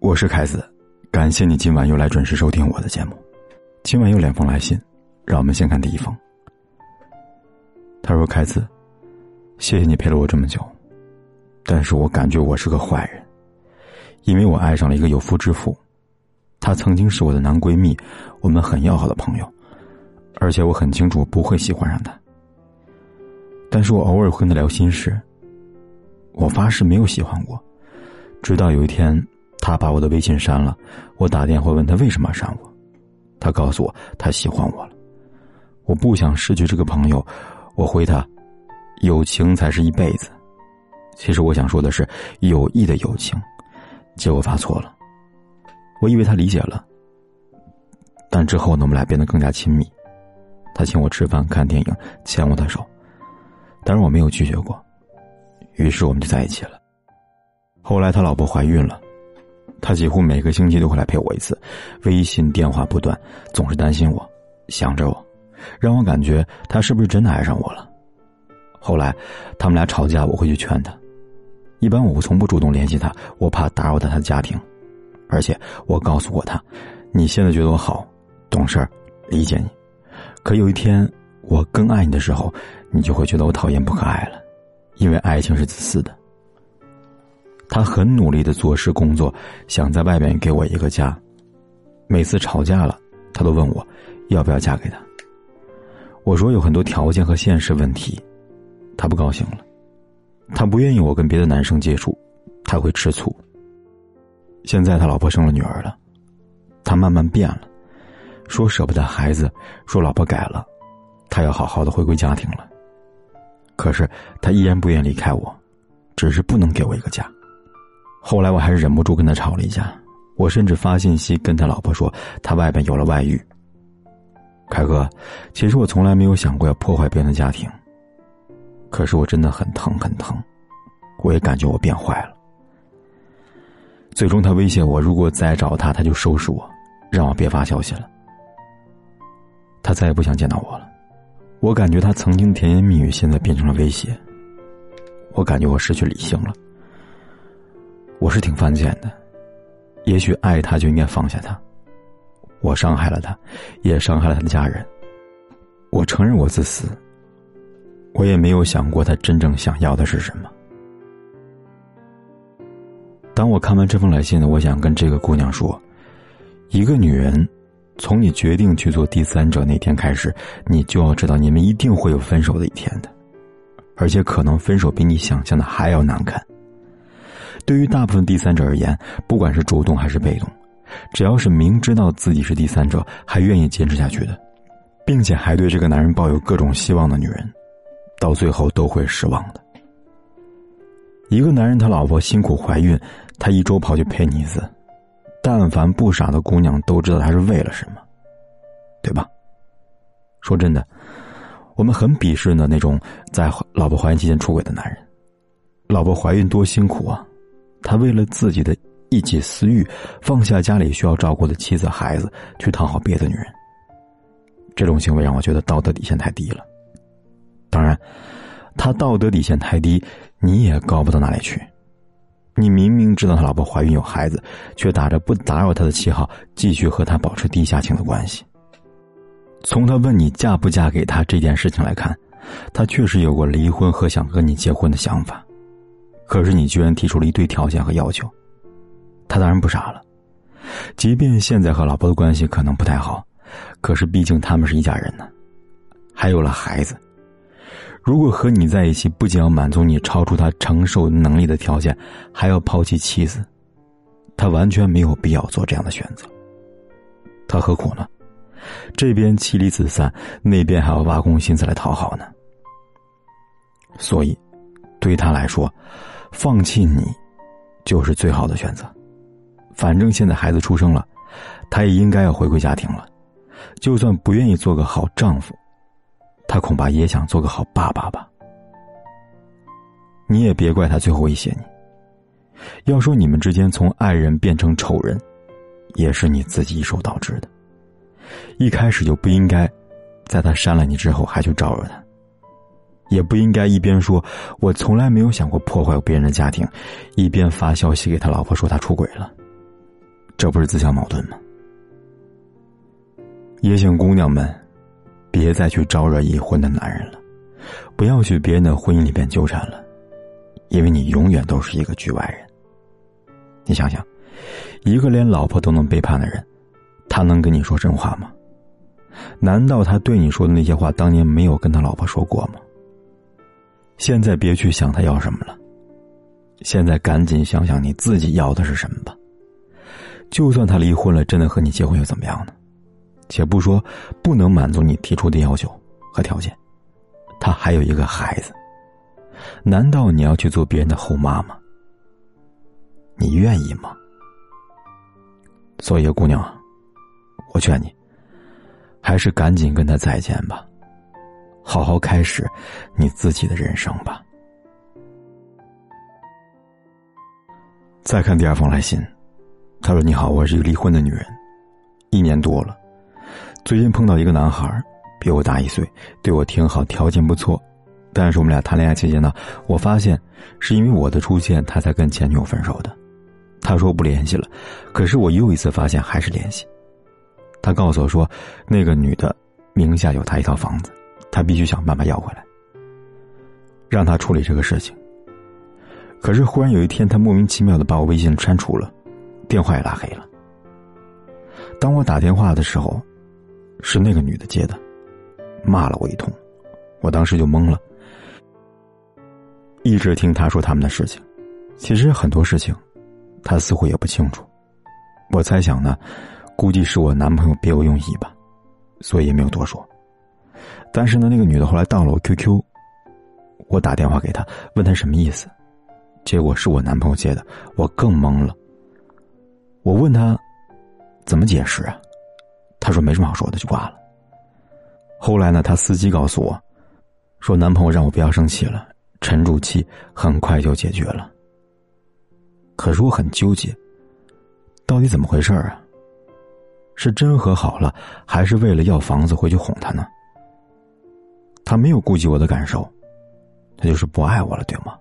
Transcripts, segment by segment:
我是凯子，感谢你今晚又来准时收听我的节目。今晚有两封来信，让我们先看第一封。他说：“凯子，谢谢你陪了我这么久，但是我感觉我是个坏人，因为我爱上了一个有夫之妇，她曾经是我的男闺蜜，我们很要好的朋友，而且我很清楚不会喜欢上她。但是我偶尔会跟她聊心事，我发誓没有喜欢过。”直到有一天，他把我的微信删了，我打电话问他为什么要删我，他告诉我他喜欢我了。我不想失去这个朋友，我回他，友情才是一辈子。其实我想说的是友谊的友情，结果发错了。我以为他理解了，但之后呢，我们俩变得更加亲密。他请我吃饭、看电影、牵我的手，当然我没有拒绝过。于是我们就在一起了。后来他老婆怀孕了，他几乎每个星期都会来陪我一次，微信电话不断，总是担心我，想着我，让我感觉他是不是真的爱上我了。后来他们俩吵架，我会去劝他。一般我从不主动联系他，我怕打扰到他的家庭，而且我告诉过他，你现在觉得我好，懂事理解你，可有一天我更爱你的时候，你就会觉得我讨厌不可爱了，因为爱情是自私的。他很努力的做事工作，想在外面给我一个家。每次吵架了，他都问我，要不要嫁给他。我说有很多条件和现实问题，他不高兴了。他不愿意我跟别的男生接触，他会吃醋。现在他老婆生了女儿了，他慢慢变了，说舍不得孩子，说老婆改了，他要好好的回归家庭了。可是他依然不愿离开我，只是不能给我一个家。后来我还是忍不住跟他吵了一架，我甚至发信息跟他老婆说他外边有了外遇。凯哥，其实我从来没有想过要破坏别人的家庭，可是我真的很疼很疼，我也感觉我变坏了。最终他威胁我，如果再找他，他就收拾我，让我别发消息了。他再也不想见到我了，我感觉他曾经甜言蜜语现在变成了威胁，我感觉我失去理性了。我是挺犯贱的，也许爱他就应该放下他。我伤害了他，也伤害了他的家人。我承认我自私，我也没有想过他真正想要的是什么。当我看完这封来信呢，我想跟这个姑娘说：，一个女人，从你决定去做第三者那天开始，你就要知道你们一定会有分手的一天的，而且可能分手比你想象的还要难看。对于大部分第三者而言，不管是主动还是被动，只要是明知道自己是第三者还愿意坚持下去的，并且还对这个男人抱有各种希望的女人，到最后都会失望的。一个男人他老婆辛苦怀孕，他一周跑去陪你一次，但凡不傻的姑娘都知道他是为了什么，对吧？说真的，我们很鄙视呢那种在老婆怀孕期间出轨的男人，老婆怀孕多辛苦啊！他为了自己的一己私欲，放下家里需要照顾的妻子孩子，去讨好别的女人。这种行为让我觉得道德底线太低了。当然，他道德底线太低，你也高不到哪里去。你明明知道他老婆怀孕有孩子，却打着不打扰他的旗号，继续和他保持地下情的关系。从他问你嫁不嫁给他这件事情来看，他确实有过离婚和想和你结婚的想法。可是你居然提出了一堆条件和要求，他当然不傻了。即便现在和老婆的关系可能不太好，可是毕竟他们是一家人呢，还有了孩子。如果和你在一起，不仅要满足你超出他承受能力的条件，还要抛弃妻子，他完全没有必要做这样的选择。他何苦呢？这边妻离子散，那边还要挖空心思来讨好呢。所以，对他来说。放弃你，就是最好的选择。反正现在孩子出生了，他也应该要回归家庭了。就算不愿意做个好丈夫，他恐怕也想做个好爸爸吧。你也别怪他最后威胁你。要说你们之间从爱人变成仇人，也是你自己一手导致的。一开始就不应该，在他删了你之后还去招惹他，也不应该一边说“我从来没有想过破坏别人的家庭”，一边发消息给他老婆说他出轨了，这不是自相矛盾吗？也请姑娘们，别再去招惹已婚的男人了，不要去别人的婚姻里边纠缠了，因为你永远都是一个局外人。你想想，一个连老婆都能背叛的人，他能跟你说真话吗？难道他对你说的那些话当年没有跟他老婆说过吗？现在别去想他要什么了，现在赶紧想想你自己要的是什么吧。就算他离婚了，真的和你结婚又怎么样呢？且不说不能满足你提出的要求和条件，他还有一个孩子，难道你要去做别人的后妈吗？你愿意吗？所以，姑娘，我劝你，还是赶紧跟他再见吧，好好开始你自己的人生吧。再看第二封来信，他说：“你好，我是一个离婚的女人，一年多了。”最近碰到一个男孩，比我大一岁，对我挺好，条件不错。但是我们俩谈恋爱期间呢，我发现是因为我的出现，他才跟前女友分手的。他说不联系了，可是我又一次发现还是联系。他告诉我说，那个女的名下有他一套房子，他必须想办法要回来，让他处理这个事情。可是忽然有一天，他莫名其妙的把我微信删除了，电话也拉黑了。当我打电话的时候。是那个女的接的，骂了我一通，我当时就懵了。一直听他说他们的事情，其实很多事情，他似乎也不清楚。我猜想呢，估计是我男朋友别有用意吧，所以也没有多说。但是呢，那个女的后来到了我 QQ，我打电话给她，问她什么意思，结果是我男朋友接的，我更懵了。我问他，怎么解释啊？他说没什么好说的，就挂了。后来呢，他司机告诉我，说男朋友让我不要生气了，沉住气，很快就解决了。可是我很纠结，到底怎么回事啊？是真和好了，还是为了要房子回去哄他呢？他没有顾及我的感受，他就是不爱我了，对吗？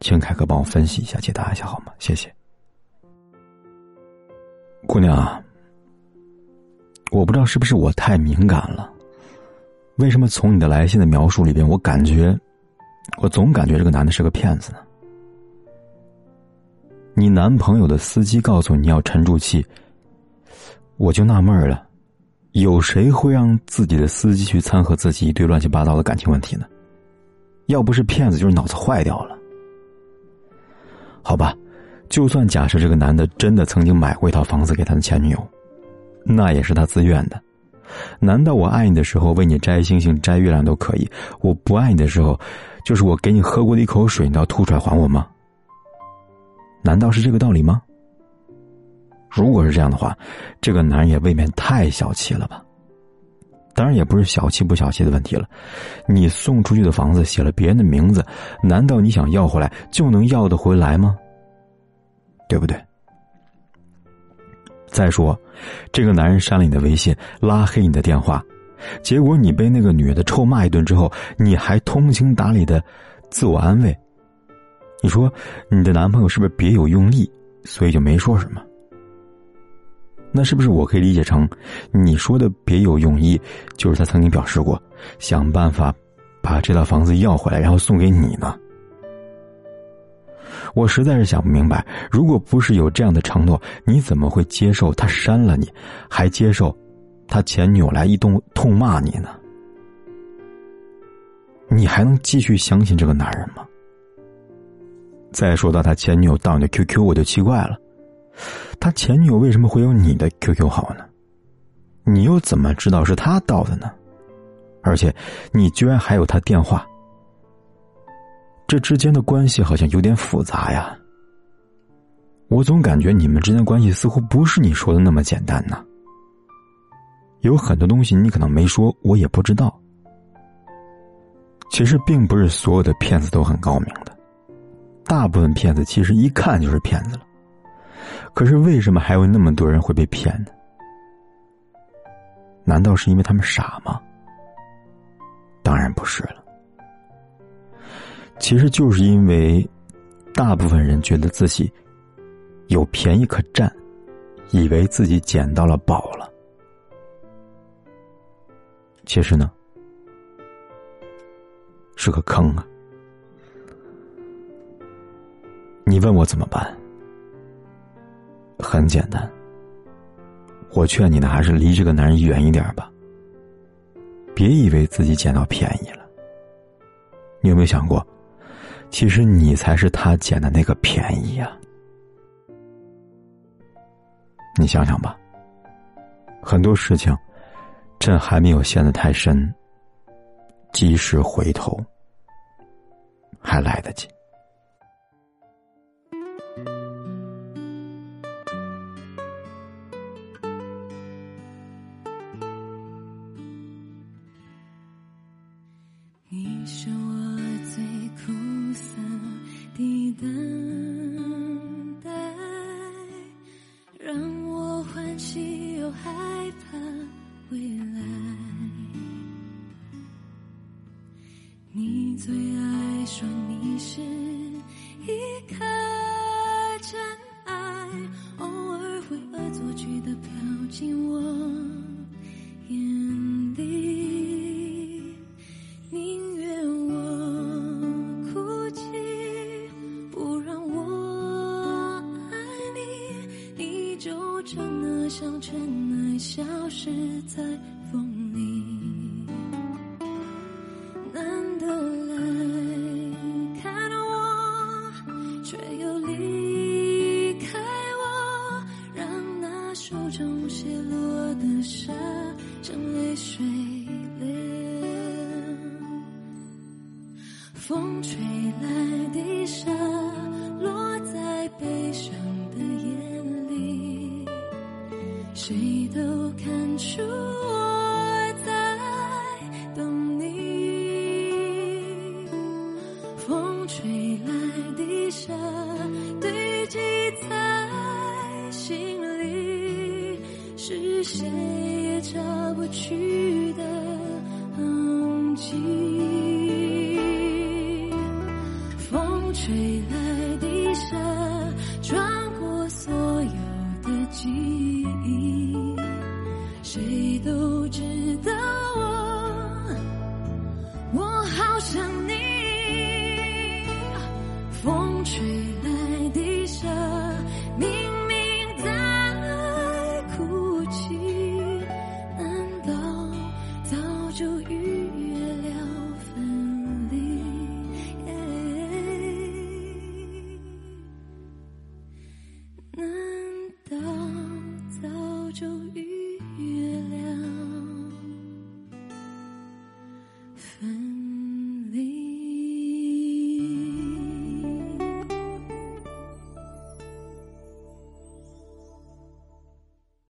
请凯哥帮我分析一下，解答一下好吗？谢谢，姑娘。我不知道是不是我太敏感了，为什么从你的来信的描述里边，我感觉，我总感觉这个男的是个骗子呢？你男朋友的司机告诉你要沉住气，我就纳闷了，有谁会让自己的司机去掺和自己一堆乱七八糟的感情问题呢？要不是骗子，就是脑子坏掉了。好吧，就算假设这个男的真的曾经买过一套房子给他的前女友。那也是他自愿的，难道我爱你的时候为你摘星星摘月亮都可以？我不爱你的时候，就是我给你喝过的一口水，你要吐出来还我吗？难道是这个道理吗？如果是这样的话，这个男人也未免太小气了吧？当然也不是小气不小气的问题了，你送出去的房子写了别人的名字，难道你想要回来就能要得回来吗？对不对？再说，这个男人删了你的微信，拉黑你的电话，结果你被那个女的臭骂一顿之后，你还通情达理的自我安慰。你说你的男朋友是不是别有用意，所以就没说什么？那是不是我可以理解成，你说的别有用意，就是他曾经表示过想办法把这套房子要回来，然后送给你呢？我实在是想不明白，如果不是有这样的承诺，你怎么会接受他删了你，还接受他前女友来一通痛骂你呢？你还能继续相信这个男人吗？再说到他前女友盗你的 QQ，我就奇怪了，他前女友为什么会有你的 QQ 号呢？你又怎么知道是他盗的呢？而且，你居然还有他电话。这之间的关系好像有点复杂呀。我总感觉你们之间的关系似乎不是你说的那么简单呢。有很多东西你可能没说，我也不知道。其实并不是所有的骗子都很高明的，大部分骗子其实一看就是骗子了。可是为什么还有那么多人会被骗呢？难道是因为他们傻吗？当然不是了。其实就是因为，大部分人觉得自己有便宜可占，以为自己捡到了宝了。其实呢？是个坑啊！你问我怎么办？很简单，我劝你呢，还是离这个男人远一点吧。别以为自己捡到便宜了。你有没有想过，其实你才是他捡的那个便宜呀？你想想吧，很多事情，朕还没有陷得太深，及时回头。还来得及。你最爱。说你是一颗尘埃，偶尔会恶作剧的飘进我眼里，宁愿我哭泣，不让我爱你，你就真的像尘埃，消失在风里。谁都看出我在等你风吹来的沙堆积在心里是谁也擦不去的痕迹风吹来的沙穿过所有的记忆。